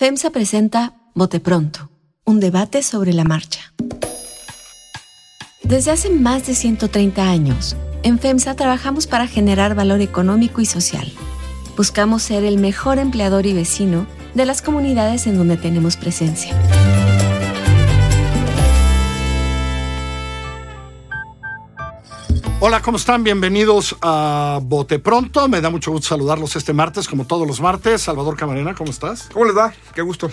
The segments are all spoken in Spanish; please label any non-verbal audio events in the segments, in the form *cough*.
FEMSA presenta Bote Pronto, un debate sobre la marcha. Desde hace más de 130 años, en FEMSA trabajamos para generar valor económico y social. Buscamos ser el mejor empleador y vecino de las comunidades en donde tenemos presencia. Hola, ¿cómo están? Bienvenidos a Bote Pronto. Me da mucho gusto saludarlos este martes, como todos los martes. Salvador Camarena, ¿cómo estás? ¿Cómo les va? Qué gusto.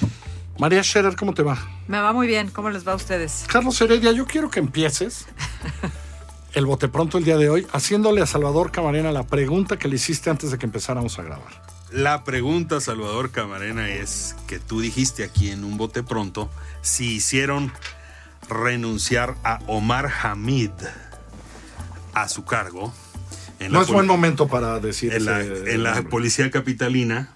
María Scherer, ¿cómo te va? Me va muy bien. ¿Cómo les va a ustedes? Carlos Heredia, yo quiero que empieces el Bote Pronto el día de hoy haciéndole a Salvador Camarena la pregunta que le hiciste antes de que empezáramos a grabar. La pregunta, Salvador Camarena, es que tú dijiste aquí en un Bote Pronto si hicieron renunciar a Omar Hamid a su cargo. En No la es buen momento para decir en la, en la policía capitalina.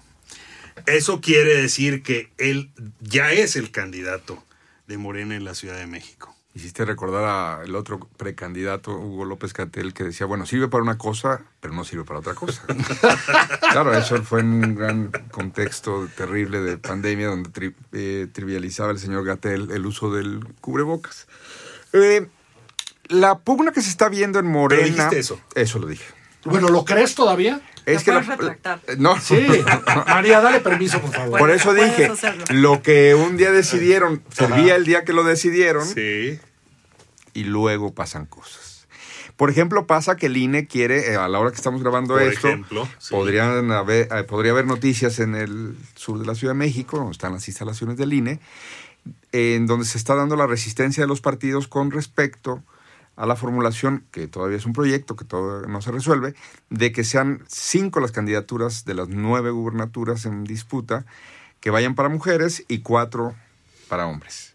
Eso quiere decir que él ya es el candidato de Morena en la Ciudad de México. Hiciste recordar al otro precandidato, Hugo López Catel, que decía, bueno, sirve para una cosa, pero no sirve para otra cosa. *laughs* claro, eso fue en un gran contexto terrible de pandemia donde tri- eh, trivializaba el señor Gatel el uso del cubrebocas. Eh, la pugna que se está viendo en Morena... dijiste eso. Eso lo dije. Bueno, ¿lo crees todavía? Es Te que puedes la- retractar. No, Sí. *laughs* María, dale permiso, por favor. Por eso dije, hacerlo. lo que un día decidieron, servía el día que lo decidieron Sí. y luego pasan cosas. Por ejemplo, pasa que el INE quiere, eh, a la hora que estamos grabando Por esto, ejemplo, sí. podrían haber, eh, podría haber noticias en el sur de la Ciudad de México, donde están las instalaciones del INE, en donde se está dando la resistencia de los partidos con respecto a la formulación, que todavía es un proyecto que todavía no se resuelve, de que sean cinco las candidaturas de las nueve gubernaturas en disputa que vayan para mujeres y cuatro para hombres.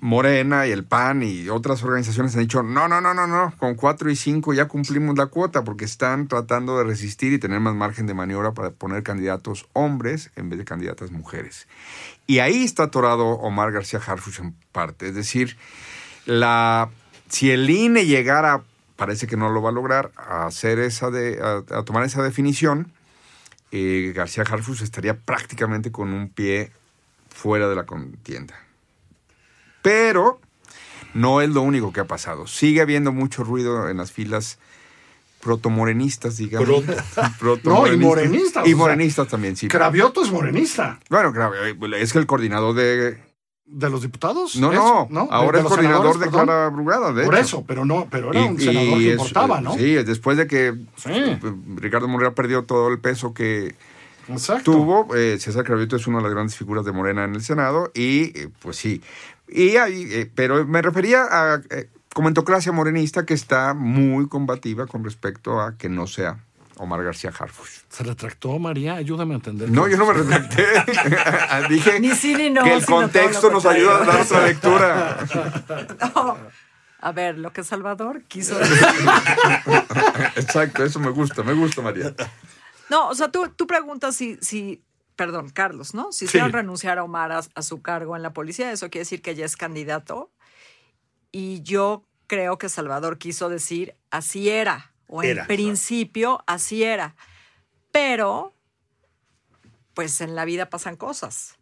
Morena y el PAN y otras organizaciones han dicho, no, no, no, no, no, con cuatro y cinco ya cumplimos la cuota porque están tratando de resistir y tener más margen de maniobra para poner candidatos hombres en vez de candidatas mujeres. Y ahí está atorado Omar García Harfuch en parte. Es decir, la, si el INE llegara, parece que no lo va a lograr, a, hacer esa de, a, a tomar esa definición, eh, García Harfuch estaría prácticamente con un pie fuera de la contienda. Pero no es lo único que ha pasado. Sigue habiendo mucho ruido en las filas protomorenistas, digamos. Proto- *laughs* No, y morenistas, Y o sea, morenistas también, sí. Cravioto es morenista. Bueno, eh, es que el coordinador de... ¿De los diputados? No, no, ¿De- ahora de es coordinador de? Clara Brugada, de Por hecho. eso, pero no, pero era Y- un senador que importaba, ¿no? Sí, después de que Sí. Ricardo Monreal perdió todo el peso que Exacto. tuvo, eh, César Cravioto es una de las grandes figuras de Morena en el Senado y eh, pues sí. Y ahí, eh, pero me refería a comentocracia morenista que está muy combativa con respecto a que no sea Omar García Harfuch. ¿Se retractó, María? Ayúdame a entender. No, yo no me retracté. *laughs* Dije Ni sí ni no, que el contexto nos ayuda a dar otra lectura. *laughs* No. A ver, lo que Salvador quiso *laughs* decir. Exacto, eso me gusta, me gusta, María. No, o sea, tú, tú preguntas si, si, perdón, Carlos, ¿no? Si Sí. hicieron renunciar a Omar a, a su cargo en la policía, eso quiere decir que ya es candidato. Y yo creo que Salvador quiso decir así era, o en Era. principio así era. Pero, pues en la vida pasan cosas,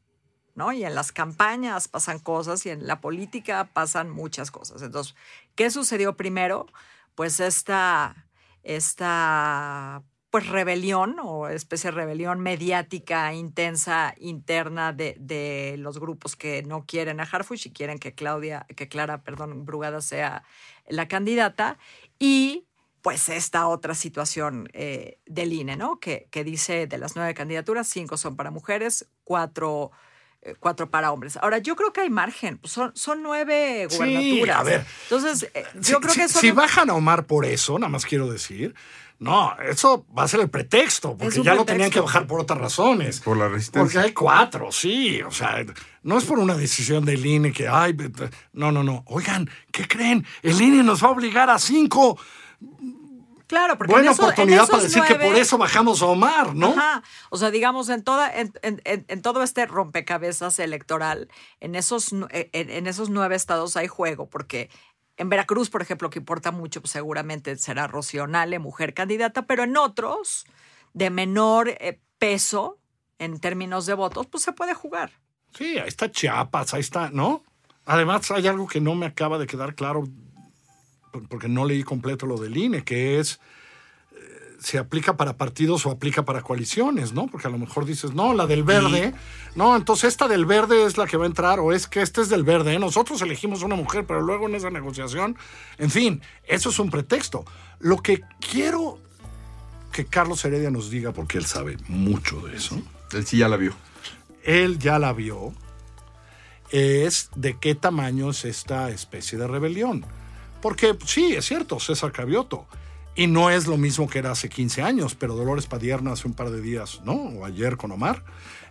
¿no? Y en las campañas pasan cosas y en la política pasan muchas cosas. Entonces, ¿qué sucedió primero? Pues esta, esta pues rebelión o especie de rebelión mediática intensa interna de, de los grupos que no quieren a Harfuch y quieren que Claudia, que Clara, perdón, Brugada sea la candidata y pues esta otra situación eh, del INE, ¿no? Que, que dice de las nueve candidaturas, cinco son para mujeres, cuatro, eh, cuatro para hombres. Ahora, yo creo que hay margen, pues son, son nueve Sí, gubernaturas. a ver. Entonces, eh, Si- yo creo si, que eso si no- bajan a Omar por eso, nada más quiero decir, no, eso va a ser el pretexto, porque ya lo tenían que bajar por otras razones. Por la Porque resistencia. hay cuatro, sí, o sea, no es por una decisión del INE que, ay, no, no, no, oigan, ¿qué creen? El INE nos va a obligar a cinco. Claro, porque Buena en eso- en oportunidad para decir que por eso bajamos a Omar, ¿no? Ajá. O sea, digamos, en, toda, en, en- todo este rompecabezas electoral, en esos, nu- en, en esos nueve estados hay juego, porque en Veracruz, por ejemplo, que importa mucho, pues seguramente será Rocío Nale, mujer candidata, pero en otros, de menor eh, peso, en términos de votos, pues se puede jugar. Sí, ahí está Chiapas, ahí está, ¿no? Además, hay algo que no me acaba de quedar claro, porque no leí completo lo del INE, que es eh, si aplica para partidos o aplica para coaliciones, ¿no? Porque a lo mejor dices, no, la del verde, no, entonces esta del verde es la que va a entrar, o es que este es del verde, ¿eh? nosotros elegimos una mujer, pero luego en esa negociación, en fin, eso es un pretexto. Lo que quiero que Carlos Heredia nos diga, porque él sabe mucho de eso, Él sí ya la vio. él ya la vio, es de qué tamaño es esta especie de rebelión. Porque sí, es cierto, César Cavioto. Y no es lo mismo que era hace 15 años, pero Dolores Padierna hace un par de días, ¿no? O ayer con Omar,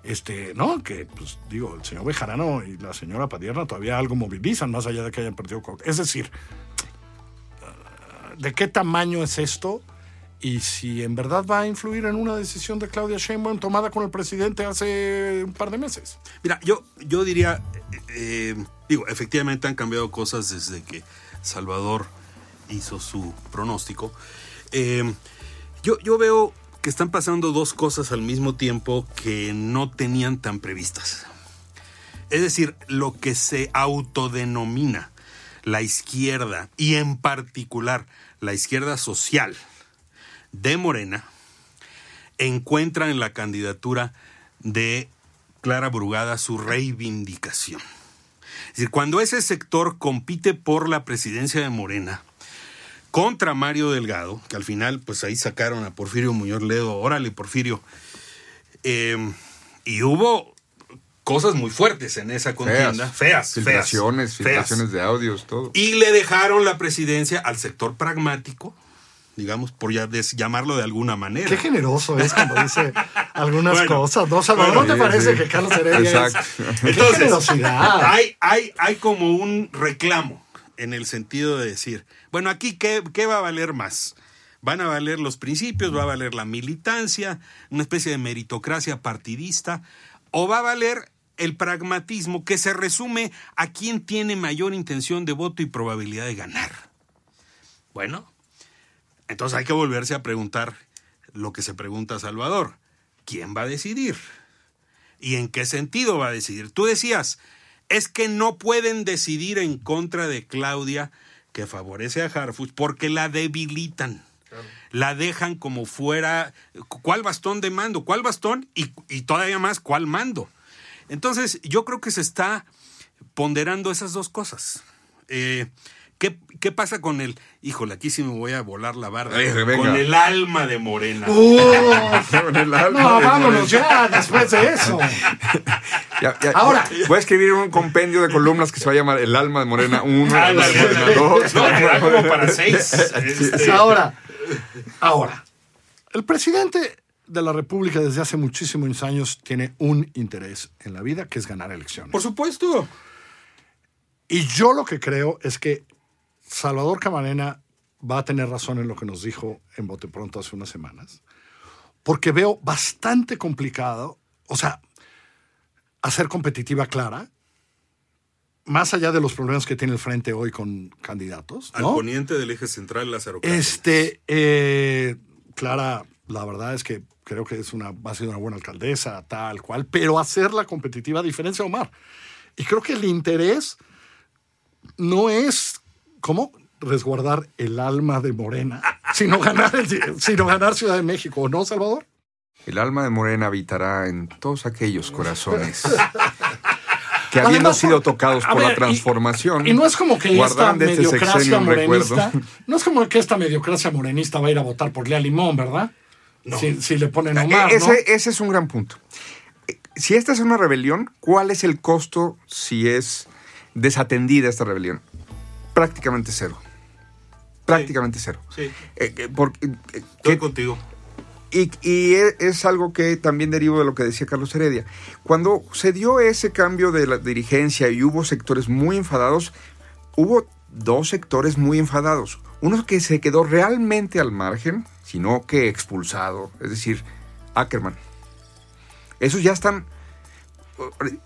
este, ¿no? Que, pues digo, el señor Bejarano y la señora Padierna todavía algo movilizan, más allá de que hayan perdido. Es decir, ¿de qué tamaño es esto? Y si en verdad va a influir en una decisión de Claudia Sheinbaum tomada con el presidente hace un par de meses. Mira, yo, yo diría, eh, eh, digo, efectivamente han cambiado cosas desde que Salvador hizo su pronóstico. Eh, yo, yo veo que están pasando dos cosas al mismo tiempo que no tenían tan previstas. Es decir, lo que se autodenomina la izquierda y en particular la izquierda social de Morena encuentra en la candidatura de Clara Brugada su reivindicación. Es decir, cuando ese sector compite por la presidencia de Morena contra Mario Delgado, que al final pues ahí sacaron a Porfirio Muñoz Ledo, órale Porfirio, eh, y hubo cosas muy fuertes en esa contienda, feas, feas, Filtraciones, feas. filtraciones de audios, todo. Y le dejaron la presidencia al sector pragmático, digamos, por ya llamarlo de alguna manera. Qué generoso es cuando dice *laughs* algunas Bueno, cosas, ¿no? Salvador, bueno, ¿no te parece sí. que Carlos Heredia Exacto. es... ¡Qué Entonces, generosidad! hay, hay, hay como un reclamo en el sentido de decir, bueno, aquí, ¿qué, qué va a valer más? Van a valer los principios, va a valer la militancia, una especie de meritocracia partidista, o va a valer el pragmatismo que se resume a quién tiene mayor intención de voto y probabilidad de ganar. Bueno, entonces hay que volverse a preguntar lo que se pregunta Salvador. ¿Quién va a decidir? ¿Y en qué sentido va a decidir? Tú decías, es que no pueden decidir en contra de Claudia, que favorece a Harfuch, porque la debilitan. La dejan como fuera. ¿Cuál bastón de mando? ¿Cuál bastón? Y, y todavía más, ¿cuál mando? Entonces, yo creo que se está ponderando esas dos cosas. Eh, ¿qué, qué pasa con el. Híjole, aquí sí me voy a volar la. Ay, venga. con el alma de Morena. *laughs* Con el alma No, de vámonos Morena. ya, después de eso. *laughs* Ya, ya, Ahora. Voy a escribir un compendio de columnas que se va a llamar El alma de Morena 1, El alma de Morena ándale. 2. No, te da como para seis. *laughs* Este, Ahora, ahora, el presidente de la República desde hace muchísimos años tiene un interés en la vida, que es ganar elecciones. Por supuesto. Y yo lo que creo es que Salvador Camarena va a tener razón en lo que nos dijo en Bote Pronto hace unas semanas, porque veo bastante complicado, o sea, hacer competitiva clara, más allá de los problemas que tiene el frente hoy con candidatos. Al poniente del eje central, Lázaro Cárdenas. Este, eh, Clara, la verdad es que creo que es una, va a ser una buena alcaldesa, tal cual, pero hacerla competitiva a diferencia de Omar. Y creo que el interés no es, ¿cómo? Resguardar el alma de Morena, sino ganar, el- sino ganar Ciudad de México, ¿o no, Salvador? El alma de Morena habitará en todos aquellos corazones *laughs* que habiendo Además, sido tocados por ver, la y- transformación, Y no es como que esta este mediocracia sexenio un morenista, recuerdo. *laughs* no es como que esta mediocracia morenista va a ir a votar por Lea Limón, ¿verdad? Si, si le ponen a Omar, Eh, ese, ¿no? ese es un gran punto. Eh, Si esta es una rebelión, ¿cuál es el costo si es desatendida esta rebelión? Prácticamente cero. Prácticamente cero. Sí, Eh, eh, porque, eh, estoy ¿qué- contigo. Y, y e- es algo que también derivo de lo que decía Carlos Heredia. Cuando se dio ese cambio de la dirigencia y hubo sectores muy enfadados, hubo dos sectores muy enfadados. Uno que se quedó realmente al margen, sino que expulsado, es decir, Ackerman. Esos ya están...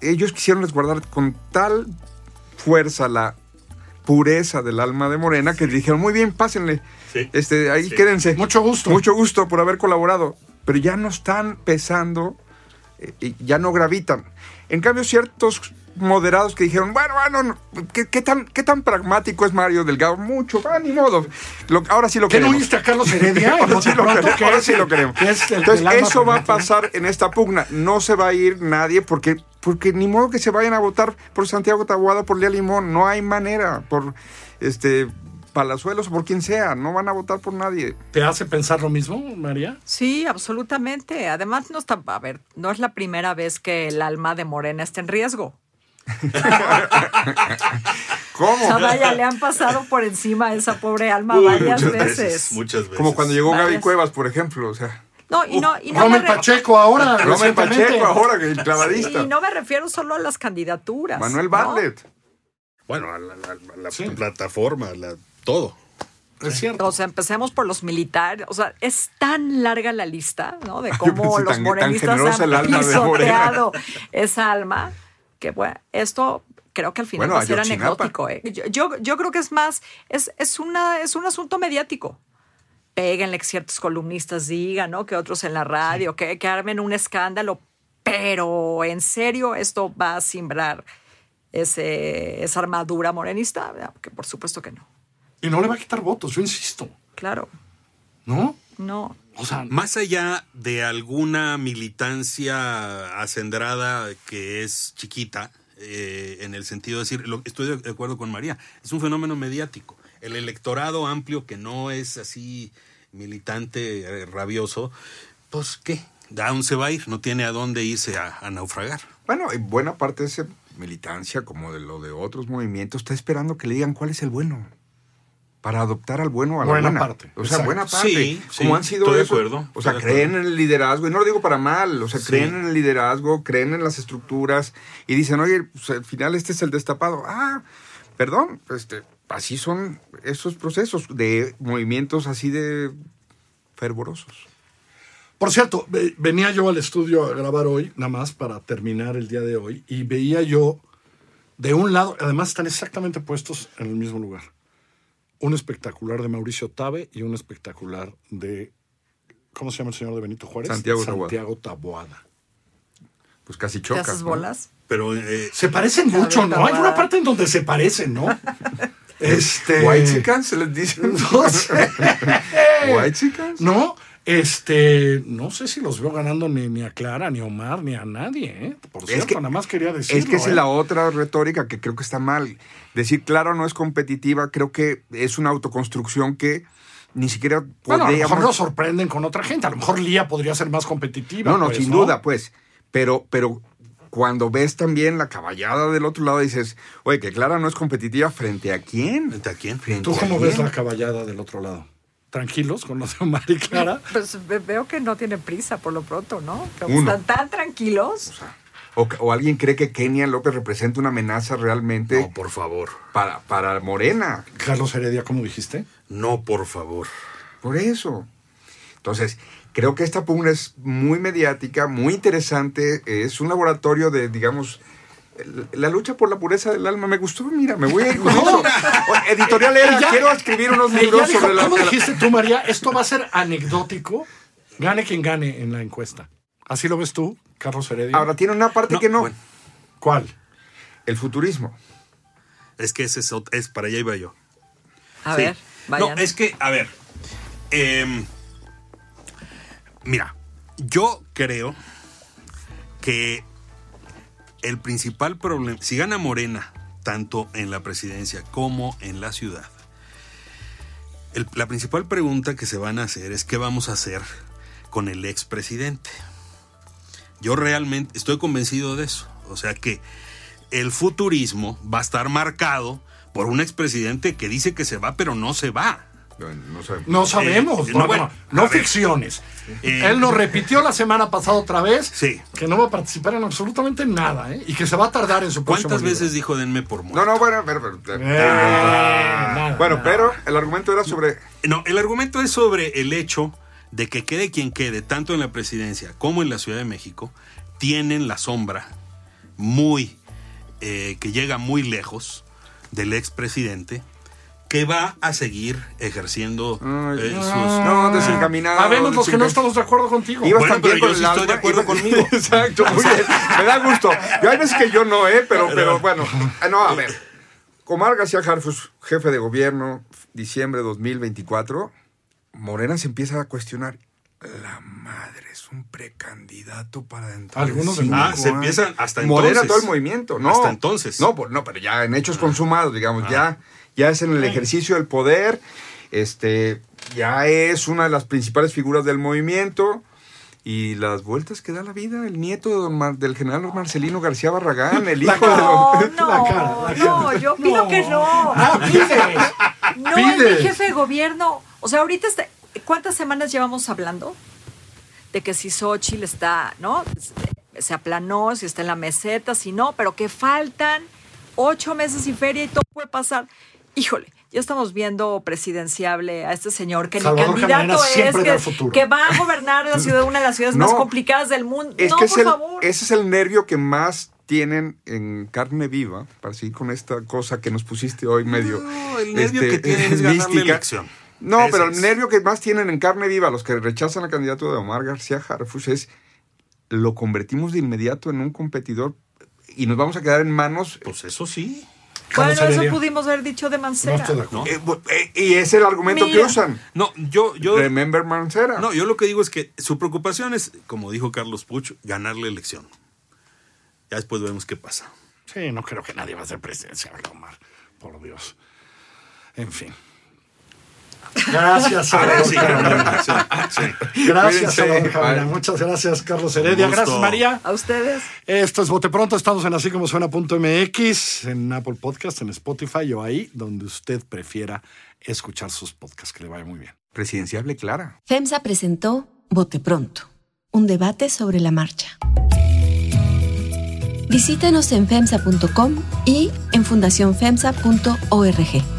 Ellos quisieron resguardar con tal fuerza la pureza del alma de Morena que dijeron, muy bien, pásenle. Sí. Este, ahí Sí. quédense. Mucho gusto. Mucho gusto por haber colaborado. Pero ya no están pesando eh, y ya no gravitan. En cambio, ciertos moderados que dijeron, bueno, bueno, no, ¿qué, qué tan, ¿qué tan pragmático es Mario Delgado? Mucho, ah, ni modo. Lo- ahora sí lo ¿Qué no queremos. oíste a Carlos Heredia? *laughs* Ahora sí lo Pronto, queremos, que ahora es sí el- lo queremos. que es el- Entonces, eso va a pasar en esta pugna. No se va a ir nadie porque, porque ni modo que se vayan a votar por Santiago Taboada, por Lía Limón. No hay manera. Por este Palazuelos o por quien sea. No van a votar por nadie. ¿Te hace pensar lo mismo, María? Sí, absolutamente. Además, no está, a ver, no es la primera vez que el alma de Morena está en riesgo. *laughs* ¿Cómo? O sea, vaya, le han pasado por encima a esa pobre alma Uy, varias muchas veces. Muchas veces. Como cuando llegó Gaby. Cuevas, por ejemplo. O sea, No, y no, y no Rommel me re- Pacheco ahora. Rommel recientemente. Pacheco ahora, que el clavadista. Y no me refiero solo a las candidaturas. Manuel ¿no? Bartlett. Bueno, a la, la- a la Sí. plataforma, a la- todo. Es cierto. O sea, empecemos por los militares. O sea, es tan larga la lista, ¿no? De *laughs* cómo pensé los tan- tan morenistas el han pisoteado *laughs* esa alma. Que bueno, esto creo que al final Bueno, va a ser anecdótico. ¿eh? Yo, yo, yo creo que es más, es, es, una, es un asunto mediático. Péguenle que ciertos columnistas digan, ¿no? Que otros en la radio, que, que armen un escándalo. Pero en serio, esto va a simbrar ese, esa armadura morenista, que por supuesto que no. Y no le va a quitar votos, yo insisto. Claro, ¿No? no. O sea, Más allá de alguna militancia acendrada que es chiquita, eh, en el sentido de decir, lo, estoy de acuerdo con María, es un fenómeno mediático. El electorado amplio que no es así militante eh, rabioso, pues qué, ¿a dónde se va a ir? No tiene a dónde irse a, a naufragar. Bueno, y buena parte de esa militancia, como de lo de otros movimientos, está esperando que le digan cuál es el bueno. Para adoptar al bueno o a la Buena buena. parte, O sea, exacto. buena parte. Sí, como sí, han sido estoy de acuerdo, O sea, creen acuerdo. en el liderazgo. Y no lo digo para mal. O sea, Sí. creen en el liderazgo, creen en las estructuras. Y dicen, oye, pues, al final este es el destapado. Ah, perdón. Este, así son esos procesos de movimientos así de fervorosos. Por cierto, ve- venía yo al estudio a grabar hoy, nada más para terminar el día de hoy, y veía yo de un lado, además están exactamente puestos en el mismo lugar, un espectacular de Mauricio Tabe y un espectacular de, ¿cómo se llama el señor de Benito Juárez? Santiago Taboada. Santiago Taboada. Pues casi ¿Te chocas. ¿no? bolas? Pero eh, Se parecen mucho, ¿no? Hay una parte en donde se parecen, ¿no? *laughs* este... Whitexicans, se les dice. No *laughs* sé. Whitexicans. No, este, no sé si los veo ganando ni, ni a Clara, ni a Omar, ni a nadie, ¿eh? Por Es cierto, que- nada más quería decirlo. Es que esa ¿eh? es la otra retórica que creo que está mal. Decir, claro, no es competitiva, creo que es una autoconstrucción que ni siquiera Bueno, a lo mejor podríamos... nos sorprenden con otra gente. A lo mejor Lía podría ser más competitiva. no, no, pues, sin duda, pues. Pero, pero cuando ves también la caballada del otro lado, dices, oye, que Clara no es competitiva frente a quién. ¿frente a quién? Frente ¿Tú a cómo quién. ves la caballada del otro lado? ¿Tranquilos con los de Omar y Clara? *laughs* Pues ve- veo que no tienen prisa por lo pronto, ¿no? Uno. están tan tranquilos. O, o alguien cree que Kenia López representa una amenaza realmente No, por favor. para, para Morena. Carlos Heredia, ¿cómo dijiste? No, por favor. Por eso. Entonces, creo que esta pugna es muy mediática, muy interesante. Es un laboratorio de, digamos, la lucha por la pureza del alma. Me gustó, mira, me voy a ir con *laughs* eso. O- Editorial era, Ya- quiero escribir unos libros dijo, sobre la... ¿Cómo dijiste tú, María? Esto va a ser anecdótico. Gane quien gane en la encuesta. ¿Así lo ves tú, Carlos Heredia? Ahora, tiene una parte No, que no. bueno. ¿Cuál? El futurismo. Es que ese es, es para allá iba yo. A Sí. ver, vayan. No, es que, a ver. em, mira, yo creo que el principal problema, si gana Morena, tanto en la presidencia como en la ciudad, la principal pregunta que se van a hacer es qué vamos a hacer con el expresidente. Yo realmente estoy convencido de eso. O sea que el futurismo va a estar marcado por un expresidente que dice que se va, pero no se va. No sé. No sabemos, Eh, no, no, bueno, no, ficciones. Eh, Él nos repitió la semana pasada otra vez Sí. que no va a participar en absolutamente nada ¿eh? y que se va a tardar en su próximo ¿Cuántas veces libro. dijo denme por muerto? No, no, bueno, pero... pero- Eh, nada, bueno, nada. pero el argumento era sobre... No, el argumento es sobre el hecho de que quede quien quede, tanto en la presidencia como en la Ciudad de México, tienen la sombra muy, eh, que llega muy lejos del expresidente, que va a seguir ejerciendo Ay, eh, no, sus... no, desencaminado. Habemos los que no estamos de acuerdo contigo. Ibas Bueno, también pero yo con sí el estoy de acuerdo conmigo. *laughs* Exacto, muy bien. Me da gusto. Yo hay veces que yo no, ¿eh? Pero, pero bueno. Ah, No, a ver. Omar García Harfus, jefe de gobierno, diciembre 2024, Morena se empieza a cuestionar. La madre es un precandidato para dentro. de Algunos de Ah, se años". empiezan hasta Morena entonces. todo el movimiento, ¿no? Hasta entonces. No, pues, no, pero ya en hechos consumados, digamos, ya, ya es en el ejercicio del poder, este, ya es una de las principales figuras del movimiento y las vueltas que da la vida, el nieto de don Mar- del general Marcelino García Barragán, el *laughs* hijo de don- No, *laughs* no, La cara, la no, cara. yo pido No. que no. Ah, pides. *laughs* No, Pides. es mi jefe de gobierno. O sea, ahorita, está- ¿cuántas semanas llevamos hablando? De que si Xochitl está, ¿no? Se aplanó, si está en la meseta, si no, pero que faltan ocho meses y feria y todo puede pasar. Híjole, ya estamos viendo presidenciable a este señor que Salvador ni candidato Camarena es, que, va a gobernar la ciudad, una de las ciudades *laughs* más No. complicadas del mundo. Es no, que por es el- favor. ese es el nervio que más tienen en carne viva, para seguir con esta cosa que nos pusiste hoy medio No, el nervio este, que tienen es ganar la mística. elección. No, Ese pero el es. nervio que más tienen en carne viva los que rechazan la candidatura de Omar García Harfuch es lo convertimos de inmediato en un competidor y nos vamos a quedar en manos Pues eso sí. Bueno, eso pudimos haber dicho de No Mancera. estoy de acuerdo. Eh, eh, y es el argumento que usan. No, yo, yo, Remember Mancera. no, yo lo que digo es que su preocupación es, como dijo Carlos Puch, ganar la elección. Ya después vemos qué pasa. Sí, no creo que nadie va a ser presidencial, Omar. Por Dios. En fin. Gracias, sí. Gracias, Cuídense. Muchas gracias, Carlos Heredia. Gracias, María. A ustedes. Esto es Bote Pronto. Estamos en así como suena.mx, en Apple Podcast, en Spotify o ahí donde usted prefiera escuchar sus podcasts. Que le vaya muy bien. Presidenciable Clara. FEMSA presentó Bote Pronto, un debate sobre la marcha. Visítanos en FEMSA.com y en fundacionfemsa.org.